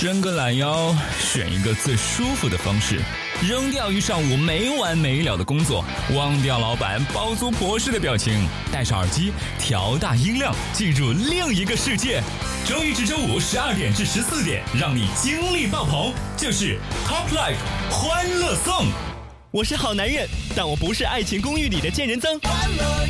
伸个懒腰，选一个最舒服的方式，扔掉一上午没完没了的工作，忘掉老板包租婆式的表情，戴上耳机，调大音量，进入另一个世界。周一至周五十二点至十四点，让你精力爆棚，就是 Top Life 欢乐颂。我是好男人，但我不是爱情公寓里的贱人曾。欢乐